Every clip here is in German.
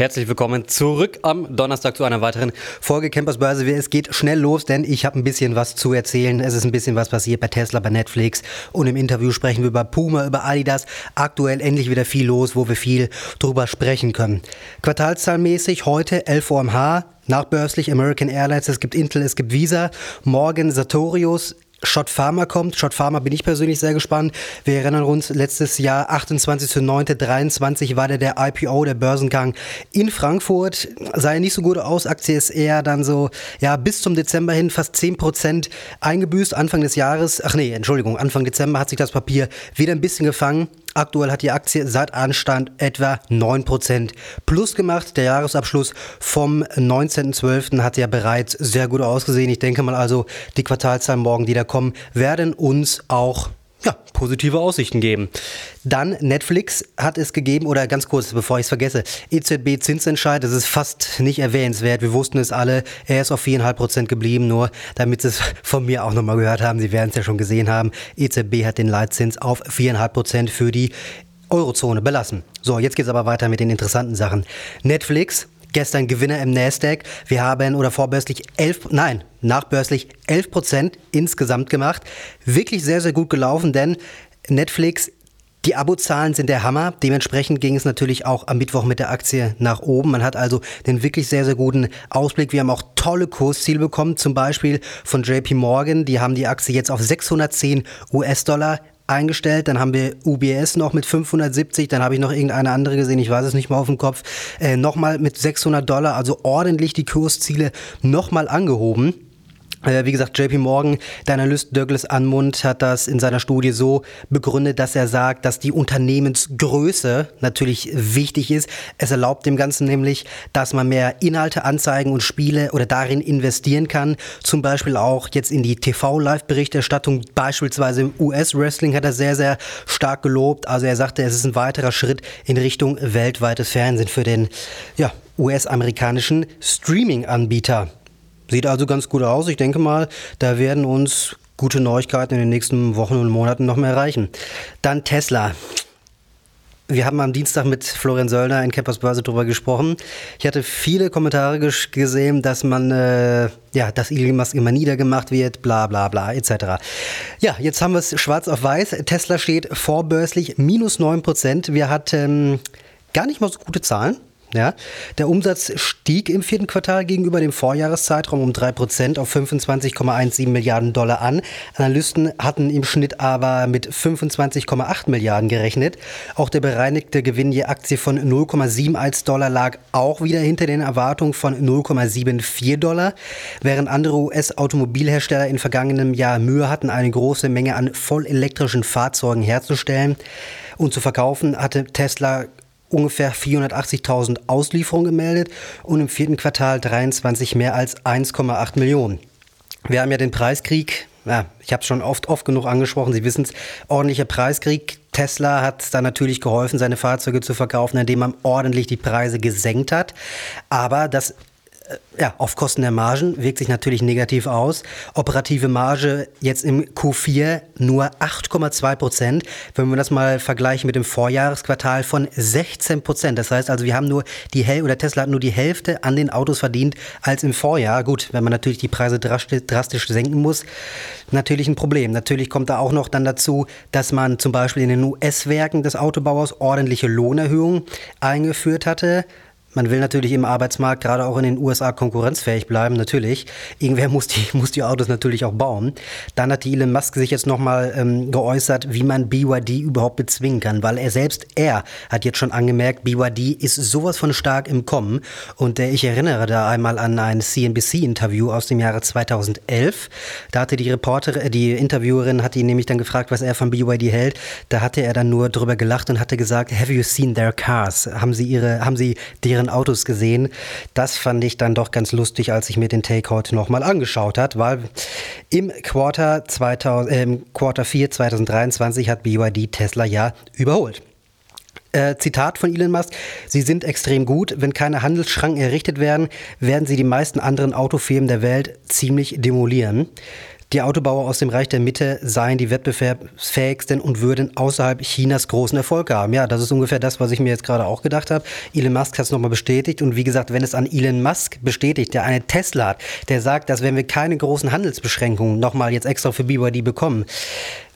Herzlich willkommen zurück am Donnerstag zu einer weiteren Folge Campers Börse. Es geht schnell los, denn ich habe ein bisschen was zu erzählen. Es ist ein bisschen was passiert bei Tesla, bei Netflix und im Interview sprechen wir über Puma, über Adidas. Aktuell endlich wieder viel los, wo wir viel drüber sprechen können. Quartalszahlmäßig heute 11 Uhr am H. Nachbörslich American Airlines, es gibt Intel, es gibt Visa, morgen Sartorius, Shot Pharma kommt. Shot Pharma bin ich persönlich sehr gespannt. Wir erinnern uns, letztes Jahr, 28.09.23 war der, der IPO, der Börsengang in Frankfurt. Sah ja nicht so gut aus. Aktie ist eher dann so, ja, bis zum Dezember hin fast 10% eingebüßt. Anfang des Jahres, ach nee, Entschuldigung, Anfang Dezember hat sich das Papier wieder ein bisschen gefangen. Aktuell hat die Aktie seit Anstand etwa 9% plus gemacht. Der Jahresabschluss vom 19.12. hat ja bereits sehr gut ausgesehen. Ich denke mal also, die Quartalzahlen morgen, die da kommen, werden uns auch ja, positive Aussichten geben. Dann Netflix hat es gegeben, oder ganz kurz, bevor ich es vergesse, EZB Zinsentscheid, das ist fast nicht erwähnenswert. Wir wussten es alle, er ist auf 4,5% geblieben, nur damit Sie es von mir auch nochmal gehört haben, Sie werden es ja schon gesehen haben, EZB hat den Leitzins auf 4,5% für die Eurozone belassen. So, jetzt geht es aber weiter mit den interessanten Sachen. Netflix gestern Gewinner im Nasdaq. Wir haben oder vorbörslich 11, nein, nachbörslich 11 Prozent insgesamt gemacht. Wirklich sehr, sehr gut gelaufen, denn Netflix die Abozahlen sind der Hammer. Dementsprechend ging es natürlich auch am Mittwoch mit der Aktie nach oben. Man hat also den wirklich sehr, sehr guten Ausblick. Wir haben auch tolle Kursziele bekommen, zum Beispiel von JP Morgan. Die haben die Aktie jetzt auf 610 US-Dollar eingestellt. Dann haben wir UBS noch mit 570. Dann habe ich noch irgendeine andere gesehen. Ich weiß es nicht mal auf dem Kopf. Äh, nochmal mit 600 Dollar. Also ordentlich die Kursziele nochmal angehoben. Äh, wie gesagt, JP Morgan, der Analyst Douglas Anmund hat das in seiner Studie so begründet, dass er sagt, dass die Unternehmensgröße natürlich wichtig ist. Es erlaubt dem Ganzen nämlich, dass man mehr Inhalte, Anzeigen und Spiele oder darin investieren kann. Zum Beispiel auch jetzt in die TV-Live-Berichterstattung, beispielsweise im US-Wrestling hat er sehr, sehr stark gelobt. Also er sagte, es ist ein weiterer Schritt in Richtung weltweites Fernsehen für den ja, US-amerikanischen Streaming-Anbieter. Sieht also ganz gut aus. Ich denke mal, da werden uns gute Neuigkeiten in den nächsten Wochen und Monaten noch mehr erreichen. Dann Tesla. Wir haben am Dienstag mit Florian Söllner in Campers Börse darüber gesprochen. Ich hatte viele Kommentare gesehen, dass man, äh, ja, dass Elon Musk immer niedergemacht wird, bla bla bla, etc. Ja, jetzt haben wir es schwarz auf weiß. Tesla steht vorbörslich minus 9%. Wir hatten gar nicht mal so gute Zahlen. Ja, der Umsatz stieg im vierten Quartal gegenüber dem Vorjahreszeitraum um 3% auf 25,17 Milliarden Dollar an. Analysten hatten im Schnitt aber mit 25,8 Milliarden gerechnet. Auch der bereinigte Gewinn je Aktie von 0,71 Dollar lag auch wieder hinter den Erwartungen von 0,74 Dollar. Während andere US-Automobilhersteller in vergangenem Jahr Mühe hatten, eine große Menge an vollelektrischen Fahrzeugen herzustellen und zu verkaufen, hatte Tesla ungefähr 480.000 Auslieferungen gemeldet und im vierten Quartal 23 mehr als 1,8 Millionen. Wir haben ja den Preiskrieg, ja, ich habe es schon oft, oft genug angesprochen, Sie wissen es, ordentlicher Preiskrieg. Tesla hat da natürlich geholfen, seine Fahrzeuge zu verkaufen, indem man ordentlich die Preise gesenkt hat. Aber das ja, auf Kosten der Margen wirkt sich natürlich negativ aus. Operative Marge jetzt im Q4 nur 8,2 Prozent. Wenn wir das mal vergleichen mit dem Vorjahresquartal von 16 Prozent. Das heißt also, wir haben nur die Hälfte, oder Tesla hat nur die Hälfte an den Autos verdient als im Vorjahr. Gut, wenn man natürlich die Preise drastisch, drastisch senken muss, natürlich ein Problem. Natürlich kommt da auch noch dann dazu, dass man zum Beispiel in den US-Werken des Autobauers ordentliche Lohnerhöhungen eingeführt hatte. Man will natürlich im Arbeitsmarkt, gerade auch in den USA, konkurrenzfähig bleiben, natürlich. Irgendwer muss die, muss die Autos natürlich auch bauen. Dann hat die Elon Musk sich jetzt nochmal ähm, geäußert, wie man BYD überhaupt bezwingen kann, weil er selbst, er hat jetzt schon angemerkt, BYD ist sowas von stark im Kommen. Und äh, ich erinnere da einmal an ein CNBC-Interview aus dem Jahre 2011. Da hatte die Reporterin, äh, die Interviewerin, hat ihn nämlich dann gefragt, was er von BYD hält. Da hatte er dann nur drüber gelacht und hatte gesagt, have you seen their cars? Haben sie ihre, haben sie deren ihren Autos gesehen. Das fand ich dann doch ganz lustig, als ich mir den Take heute nochmal angeschaut hat, weil im Quarter, 2000, äh, Quarter 4 2023 hat BYD Tesla ja überholt. Äh, Zitat von Elon Musk, Sie sind extrem gut. Wenn keine Handelsschranken errichtet werden, werden sie die meisten anderen Autofirmen der Welt ziemlich demolieren. Die Autobauer aus dem Reich der Mitte seien die wettbewerbsfähigsten und würden außerhalb Chinas großen Erfolg haben. Ja, das ist ungefähr das, was ich mir jetzt gerade auch gedacht habe. Elon Musk hat es nochmal bestätigt. Und wie gesagt, wenn es an Elon Musk bestätigt, der eine Tesla hat, der sagt, dass wenn wir keine großen Handelsbeschränkungen nochmal jetzt extra für BYD bekommen,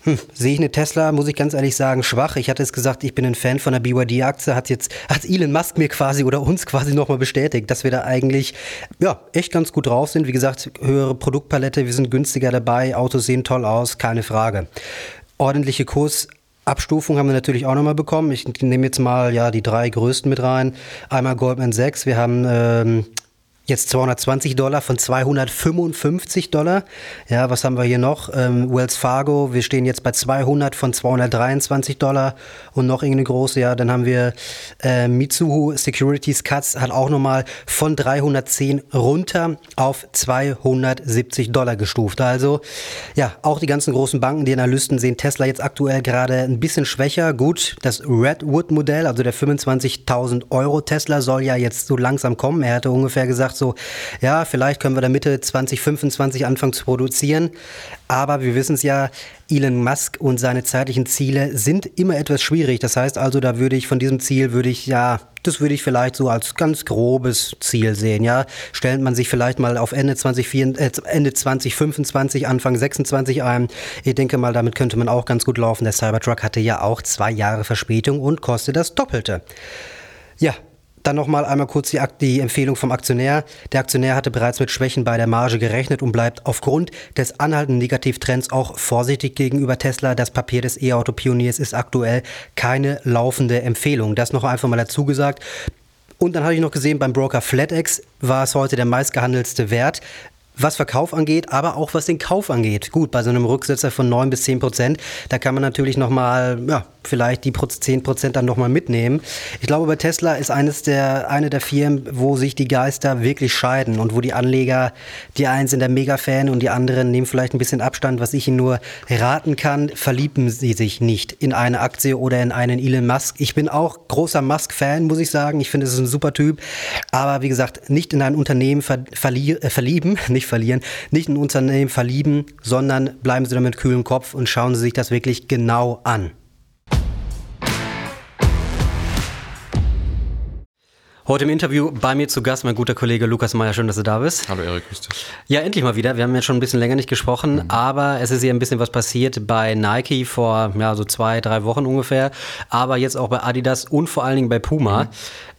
hm, sehe ich eine Tesla, muss ich ganz ehrlich sagen, schwach. Ich hatte es gesagt, ich bin ein Fan von der BYD-Aktie. Hat jetzt, hat Elon Musk mir quasi oder uns quasi nochmal bestätigt, dass wir da eigentlich, ja, echt ganz gut drauf sind. Wie gesagt, höhere Produktpalette, wir sind günstiger dabei, Autos sehen toll aus, keine Frage. Ordentliche Kursabstufung haben wir natürlich auch nochmal bekommen. Ich nehme jetzt mal ja die drei größten mit rein. Einmal Goldman Sachs, wir haben ähm, Jetzt 220 Dollar von 255 Dollar. Ja, was haben wir hier noch? Ähm, Wells Fargo, wir stehen jetzt bei 200 von 223 Dollar und noch irgendeine große. Ja, dann haben wir äh, Mitsuhu Securities Cuts hat auch nochmal von 310 runter auf 270 Dollar gestuft. Also ja, auch die ganzen großen Banken, die Analysten sehen Tesla jetzt aktuell gerade ein bisschen schwächer. Gut, das Redwood-Modell, also der 25.000 Euro Tesla soll ja jetzt so langsam kommen. Er hatte ungefähr gesagt, gesagt, so, ja, vielleicht können wir da Mitte 2025 anfangen zu produzieren. Aber wir wissen es ja, Elon Musk und seine zeitlichen Ziele sind immer etwas schwierig. Das heißt also, da würde ich von diesem Ziel, würde ich ja, das würde ich vielleicht so als ganz grobes Ziel sehen. Ja, stellt man sich vielleicht mal auf Ende 2024, äh, Ende 2025, Anfang 26 ein. Ich denke mal, damit könnte man auch ganz gut laufen. Der Cybertruck hatte ja auch zwei Jahre Verspätung und kostet das Doppelte. Ja, dann nochmal einmal kurz die, die, Empfehlung vom Aktionär. Der Aktionär hatte bereits mit Schwächen bei der Marge gerechnet und bleibt aufgrund des anhaltenden Negativtrends auch vorsichtig gegenüber Tesla. Das Papier des E-Auto-Pioniers ist aktuell keine laufende Empfehlung. Das noch einfach mal dazu gesagt. Und dann hatte ich noch gesehen, beim Broker FlatEx war es heute der meistgehandelste Wert was Verkauf angeht, aber auch was den Kauf angeht. Gut, bei so einem Rücksetzer von 9 bis 10 Prozent, da kann man natürlich nochmal, ja, vielleicht die 10 Prozent dann nochmal mitnehmen. Ich glaube, bei Tesla ist eines der, eine der Firmen, wo sich die Geister wirklich scheiden und wo die Anleger, die einen sind der Mega-Fan und die anderen nehmen vielleicht ein bisschen Abstand. Was ich Ihnen nur raten kann, verlieben Sie sich nicht in eine Aktie oder in einen Elon Musk. Ich bin auch großer Musk-Fan, muss ich sagen. Ich finde, es ist ein super Typ. Aber wie gesagt, nicht in ein Unternehmen ver äh, verlieben, nicht verlieren, nicht in Unternehmen verlieben, sondern bleiben Sie damit kühlen Kopf und schauen Sie sich das wirklich genau an. Heute im Interview bei mir zu Gast mein guter Kollege Lukas Meyer. Schön, dass du da bist. Hallo Erik, grüß dich. Ja, endlich mal wieder. Wir haben ja schon ein bisschen länger nicht gesprochen, mhm. aber es ist hier ein bisschen was passiert bei Nike vor ja, so zwei, drei Wochen ungefähr, aber jetzt auch bei Adidas und vor allen Dingen bei Puma. Mhm.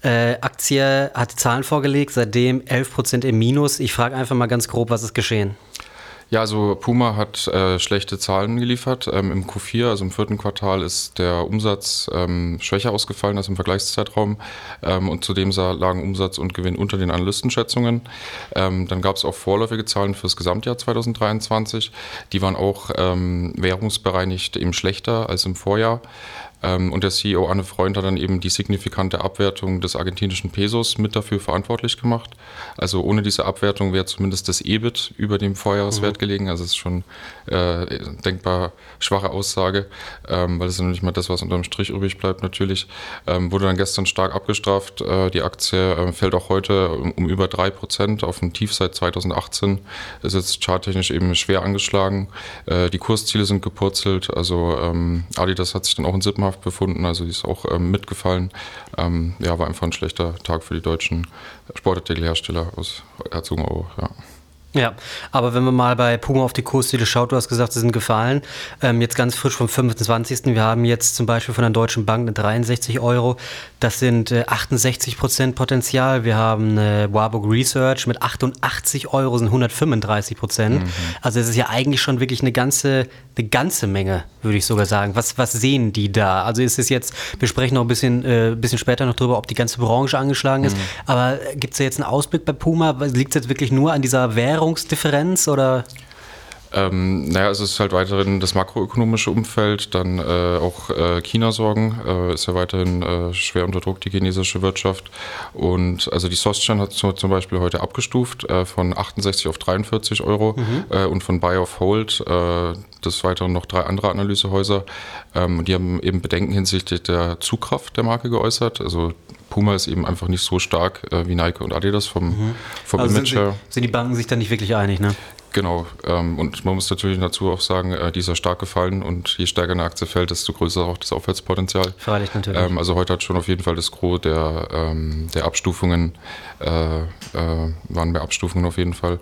Äh, Aktie hat Zahlen vorgelegt, seitdem 11% im Minus. Ich frage einfach mal ganz grob, was ist geschehen? Ja, also Puma hat äh, schlechte Zahlen geliefert. Ähm, Im Q4, also im vierten Quartal, ist der Umsatz ähm, schwächer ausgefallen als im Vergleichszeitraum. Ähm, und zudem lagen Umsatz und Gewinn unter den Analystenschätzungen. Ähm, dann gab es auch vorläufige Zahlen für das Gesamtjahr 2023. Die waren auch ähm, währungsbereinigt eben schlechter als im Vorjahr. Ähm, und der CEO Anne Freund hat dann eben die signifikante Abwertung des argentinischen Pesos mit dafür verantwortlich gemacht. Also ohne diese Abwertung wäre zumindest das EBIT über dem Vorjahreswert mhm. gelegen. Also es ist schon äh, denkbar schwache Aussage, ähm, weil es ist ja nicht mal das, was unterm Strich übrig bleibt natürlich. Ähm, wurde dann gestern stark abgestraft. Äh, die Aktie äh, fällt auch heute um, um über 3% auf ein Tief seit 2018. Ist jetzt charttechnisch eben schwer angeschlagen. Äh, die Kursziele sind gepurzelt. Also ähm, Adidas hat sich dann auch in Sippenhaft Haft befunden, also die ist auch ähm, mitgefallen. Ähm, ja, war einfach ein schlechter Tag für die deutschen Sportartikelhersteller aus Herzogenaurach, ja. Ja, aber wenn man mal bei Puma auf die Kursziele schaut, du hast gesagt, sie sind gefallen. Ähm, jetzt ganz frisch vom 25. Wir haben jetzt zum Beispiel von der Deutschen Bank eine 63 Euro. Das sind äh, 68 Prozent Potenzial. Wir haben eine Warburg Research mit 88 Euro, sind 135 Prozent. Mhm. Also es ist ja eigentlich schon wirklich eine ganze, eine ganze Menge, würde ich sogar sagen. Was, was sehen die da? Also ist es jetzt, wir sprechen noch ein bisschen, äh, bisschen später noch drüber, ob die ganze Branche angeschlagen ist. Mhm. Aber gibt es da jetzt einen Ausblick bei Puma? Liegt es jetzt wirklich nur an dieser Währung? Währungsdifferenz oder? Ähm, naja, es ist halt weiterhin das makroökonomische Umfeld, dann äh, auch äh, China-Sorgen, äh, ist ja weiterhin äh, schwer unter Druck, die chinesische Wirtschaft. Und also die Sostian hat zum Beispiel heute abgestuft äh, von 68 auf 43 Euro mhm. Äh, und von Buy of Hold, des Weiteren noch drei andere Analysehäuser. Ähm, die haben eben Bedenken hinsichtlich der Zugkraft der Marke geäußert. Also Puma ist eben einfach nicht so stark wie Nike und Adidas vom, mhm. vom also Image. Sind, sind die Banken sich da nicht wirklich einig, ne? Genau, ähm, und man muss natürlich dazu auch sagen, äh, dieser stark gefallen und je stärker eine Aktie fällt, desto größer auch das Aufwärtspotenzial. Freilich natürlich. Ähm, also heute hat schon auf jeden Fall das Gros der, ähm, der Abstufungen, äh, äh, waren mehr Abstufungen auf jeden Fall.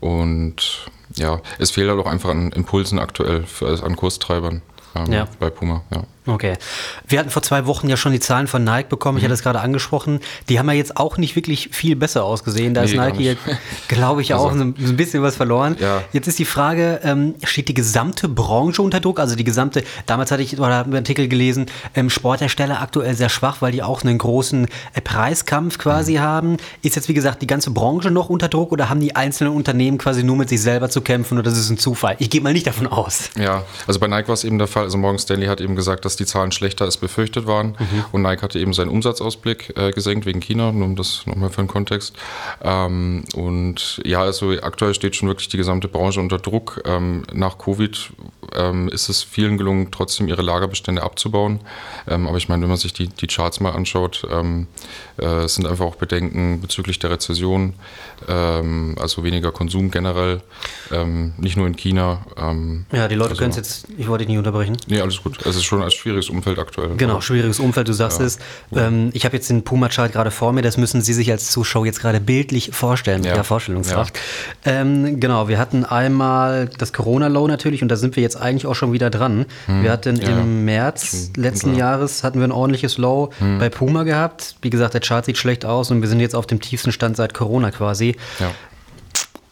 Und ja, es fehlt halt auch einfach an Impulsen aktuell für, an Kurstreibern ähm, ja. bei Puma. Ja. Okay. Wir hatten vor zwei Wochen ja schon die Zahlen von Nike bekommen. Ich mhm. hatte es gerade angesprochen. Die haben ja jetzt auch nicht wirklich viel besser ausgesehen. Da nee, ist Nike jetzt, glaube ich, also, auch so ein bisschen was verloren. Ja. Jetzt ist die Frage, ähm, steht die gesamte Branche unter Druck? Also die gesamte, damals hatte ich oder einen Artikel gelesen, ähm, Sporthersteller aktuell sehr schwach, weil die auch einen großen äh, Preiskampf quasi mhm. haben. Ist jetzt, wie gesagt, die ganze Branche noch unter Druck oder haben die einzelnen Unternehmen quasi nur mit sich selber zu kämpfen oder das ist ein Zufall? Ich gehe mal nicht davon aus. Ja, also bei Nike war es eben der Fall. Also Morgan Stanley hat eben gesagt, dass die Zahlen schlechter als befürchtet waren. Mhm. Und Nike hatte eben seinen Umsatzausblick äh, gesenkt wegen China, nur um das nochmal für den Kontext. Ähm, und ja, also aktuell steht schon wirklich die gesamte Branche unter Druck. Ähm, nach Covid ähm, ist es vielen gelungen, trotzdem ihre Lagerbestände abzubauen. Ähm, aber ich meine, wenn man sich die, die Charts mal anschaut, ähm, äh, sind einfach auch Bedenken bezüglich der Rezession, also weniger Konsum generell, nicht nur in China. ja, die Leute also, können es jetzt, ich wollte dich nicht unterbrechen. Nee, alles gut. Es ist schon ein schwieriges Umfeld aktuell. Genau, schwieriges Umfeld, du sagst ja. es. Ähm, ich habe jetzt den Puma-Chart gerade vor mir, das müssen Sie sich als Zuschauer jetzt gerade bildlich vorstellen, mit ja. der Vorstellungskraft. Ja. Ähm, genau, wir hatten einmal das Corona-Low natürlich und da sind wir jetzt eigentlich auch schon wieder dran. Hm. Wir hatten im März letzten Jahres hatten wir ein ordentliches Low hm. bei Puma gehabt. Wie gesagt, der Chart sieht schlecht aus und wir sind jetzt auf dem tiefsten Stand seit Corona quasi.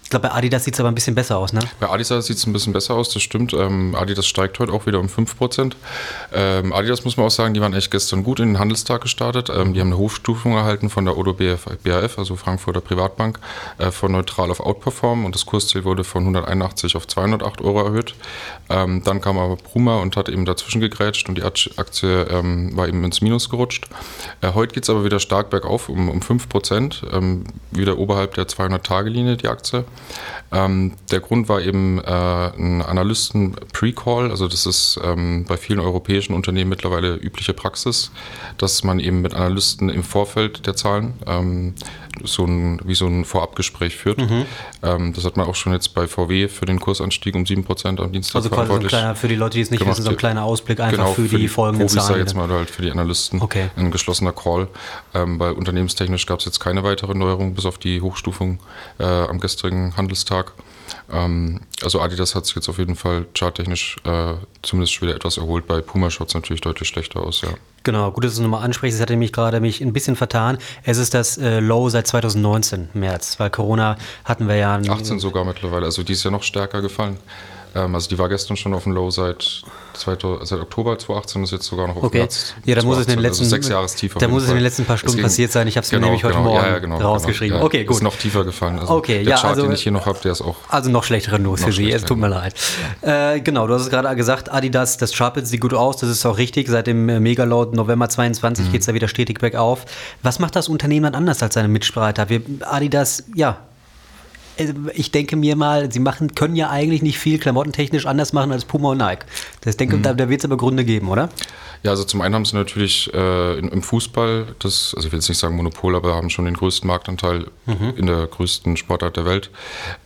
Ich glaube, bei Adidas sieht es aber ein bisschen besser aus, ne? Bei Adidas sieht es ein bisschen besser aus, das stimmt. Ähm, Adidas steigt heute auch wieder um 5%. Ähm, Adidas muss man auch sagen, die waren echt gestern gut in den Handelstag gestartet. Ähm, die haben eine Hochstufung erhalten von der Odo BAF, also Frankfurter Privatbank, äh, von neutral auf Outperform und das Kursziel wurde von 181 auf 208 Euro erhöht. Ähm, dann kam aber Puma und hat eben dazwischen gegrätscht und die Aktie ähm, war eben ins Minus gerutscht. Äh, heute geht es aber wieder stark bergauf um, um 5%, ähm, wieder oberhalb der 200-Tage-Linie die Aktie. Ähm, der Grund war eben äh, ein Analysten-Pre-Call, also das ist ähm, bei vielen europäischen Unternehmen mittlerweile übliche Praxis, dass man eben mit Analysten im Vorfeld der Zahlen ähm, so ein, wie so ein Vorabgespräch führt. Mhm. Ähm, das hat man auch schon jetzt bei VW für den Kursanstieg um 7% am Dienstag Also quasi so ein kleiner, für die Leute, die es nicht gemacht. wissen, so ein kleiner Ausblick einfach genau, für, die, die folgenden Profis Zahlen. jetzt mal halt für die Analysten okay. ein geschlossener Call. Ähm, weil unternehmenstechnisch gab es jetzt keine weitere Neuerung, bis auf die Hochstufung äh, am gestrigen Handelstag. Ähm, also Adidas hat sich jetzt auf jeden Fall charttechnisch äh, zumindest wieder etwas erholt. Bei Puma schaut es natürlich deutlich schlechter aus, ja. Genau, gut, dass du es nochmal ansprichst. Es hatte mich gerade mich ein bisschen vertan. Es ist das äh, Low seit 2019, März, weil Corona hatten wir ja. 18 sogar mittlerweile, also die ist ja noch stärker gefallen. Ähm, also die war gestern schon auf dem Low seit, 2000, seit Oktober 2018 ist jetzt sogar noch auf okay. Platz. Ja, da muss es in den letzten also sechs Jahres tiefer. Da muss es in den letzten paar Stunden ging, passiert sein. Ich habe es genau, mir nämlich heute genau, Morgen ja, genau, rausgeschrieben. Genau, ja, okay, gut. Ist noch tiefer gefallen. Also okay, der ja, Chart, also, den ich hier noch habe, der ist auch. Also noch schlechtere News für Sie. Es tut mir leid. Äh, genau, du hast es gerade gesagt, Adidas, das Chart sieht gut aus. Das ist auch richtig. Seit dem äh, Megaload November 22 mhm. geht es da wieder stetig bergauf. Was macht das Unternehmen dann anders als seine Mitstreiter? Wir, Adidas, ja, also ich denke mir mal, sie machen, können ja eigentlich nicht viel klamottentechnisch anders machen als Puma und Nike. Das denke, mhm. da, da wird es aber Gründe geben, oder? Ja, also zum einen haben sie natürlich äh, im Fußball, das, also ich will jetzt nicht sagen Monopol, aber haben schon den größten Marktanteil mhm. in der größten Sportart der Welt.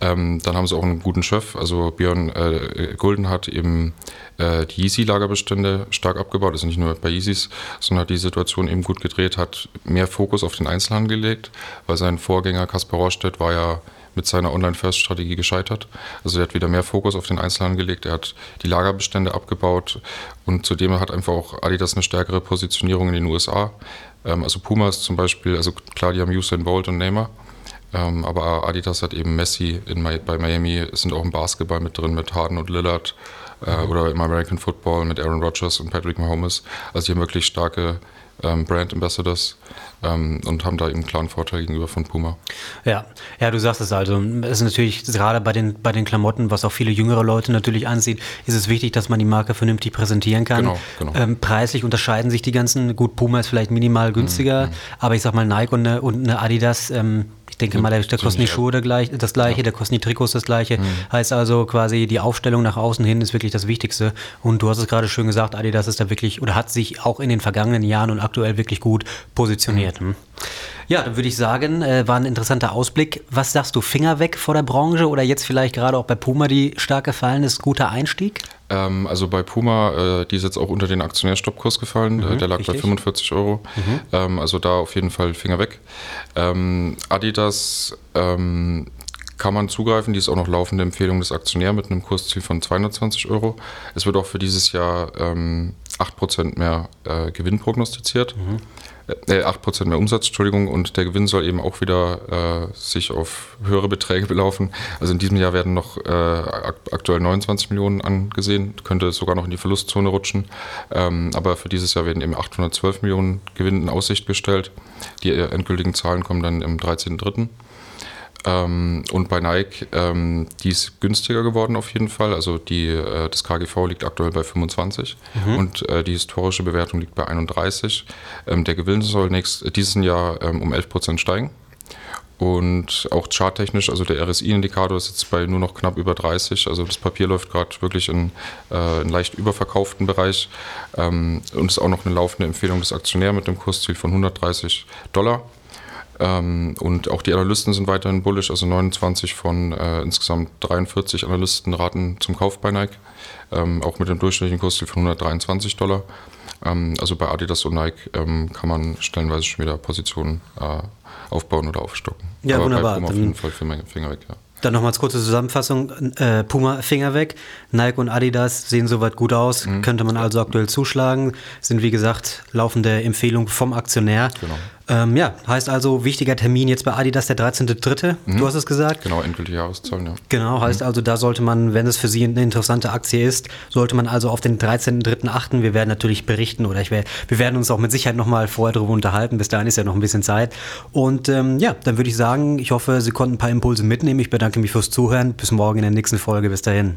Ähm, dann haben sie auch einen guten Chef, also Björn äh, Gulden hat eben äh, die Yeezy-Lagerbestände stark abgebaut, also nicht nur bei Yeezys, sondern hat die Situation eben gut gedreht, hat mehr Fokus auf den Einzelhandel gelegt, weil sein Vorgänger Kaspar Rohrstedt war ja mit seiner Online-First-Strategie gescheitert. Also er hat wieder mehr Fokus auf den Einzelhandel gelegt, er hat die Lagerbestände abgebaut und zudem hat einfach auch Adidas eine stärkere Positionierung in den USA. Ähm, also Puma ist zum Beispiel, also klar, die haben Usain Bolt und Neymar, ähm, aber Adidas hat eben Messi in, bei Miami, sind auch im Basketball mit drin mit Harden und Lillard äh, oder im American Football mit Aaron Rodgers und Patrick Mahomes. Also die haben wirklich starke ähm, Brand Ambassadors ähm, und haben da eben einen klaren Vorteil gegenüber von Puma. Ja, ja, du sagst es also. Es ist natürlich gerade bei den, bei den Klamotten, was auch viele jüngere Leute natürlich ansieht, ist es wichtig, dass man die Marke vernünftig präsentieren kann. Genau, genau. Ähm, preislich unterscheiden sich die ganzen, gut, Puma ist vielleicht minimal günstiger, mhm. aber ich sag mal Nike und eine, und eine Adidas, ähm, ich denke mal, der, der kosten die Schuhe das gleiche, ja. der kosten die Trikots das gleiche. Mhm. Heißt also quasi, die Aufstellung nach außen hin ist wirklich das Wichtigste. Und du hast es gerade schön gesagt, Adidas ist da wirklich oder hat sich auch in den vergangenen Jahren und aktuell wirklich gut positioniert. Mhm. Ja, dann würde ich sagen, äh, war ein interessanter Ausblick. Was sagst du, Finger weg vor der Branche oder jetzt vielleicht gerade auch bei Puma, die stark gefallen ist, guter Einstieg? Ähm, also bei Puma, äh, die ist jetzt auch unter den Aktionärstoppkurs gefallen, mhm, der lag richtig. bei 45 Euro. Mhm. Ähm, also da auf jeden Fall Finger weg. Ähm, Adidas ähm, kann man zugreifen. Die ist auch noch laufende Empfehlung des Aktionärs mit einem Kursziel von 220 Euro. Es wird auch für dieses Jahr ähm, 8% mehr äh, Gewinn prognostiziert. Mhm äh, 8% mehr Umsatz, Entschuldigung, und der Gewinn soll eben auch wieder äh, sich auf höhere Beträge belaufen. Also in diesem Jahr werden noch äh, aktuell 29 Millionen angesehen, könnte sogar noch in die Verlustzone rutschen. Ähm, aber für dieses Jahr werden eben 812 Millionen Gewinn in Aussicht gestellt. Die endgültigen Zahlen kommen dann im 13.03. Ähm, und bei Nike, ähm, die ist günstiger geworden auf jeden Fall. Also die, äh, das KGV liegt aktuell bei 25 mhm. und äh, die historische Bewertung liegt bei 31. Ähm, der Gewinn soll nächst, diesen Jahr ähm, um 11 Prozent steigen. Und auch charttechnisch, also der RSI-Indikator ist jetzt bei nur noch knapp über 30. Also das Papier läuft gerade wirklich in äh, einen leicht überverkauften Bereich. Ähm, und ist auch noch eine laufende Empfehlung des Aktionärs mit dem Kursziel von 130 Dollar. Ähm, und auch die Analysten sind weiterhin bullish, also 29 von äh, insgesamt 43 Analysten raten zum Kauf bei Nike, ähm, auch mit dem durchschnittlichen Kursziel von 123 Dollar. Ähm, also bei Adidas und Nike ähm, kann man stellenweise schon wieder Positionen äh, aufbauen oder aufstocken. Ja, Aber wunderbar. Bei auf jeden Fall Finger weg, ja. Dann nochmals kurze Zusammenfassung. Äh, Puma Finger weg. Nike und Adidas sehen soweit gut aus. Mhm. Könnte man also aktuell zuschlagen. Sind wie gesagt laufende Empfehlung vom Aktionär. Genau. Ähm, ja, heißt also, wichtiger Termin jetzt bei Adidas, der 13.3., mhm. du hast es gesagt. Genau, endgültige Jahreszahlen, ja. Genau, heißt mhm. also, da sollte man, wenn es für Sie eine interessante Aktie ist, sollte man also auf den 13.3. achten. Wir werden natürlich berichten oder ich wär, wir werden uns auch mit Sicherheit nochmal vorher darüber unterhalten. Bis dahin ist ja noch ein bisschen Zeit. Und ähm, ja, dann würde ich sagen, ich hoffe, Sie konnten ein paar Impulse mitnehmen. Ich bedanke mich fürs Zuhören. Bis morgen in der nächsten Folge. Bis dahin.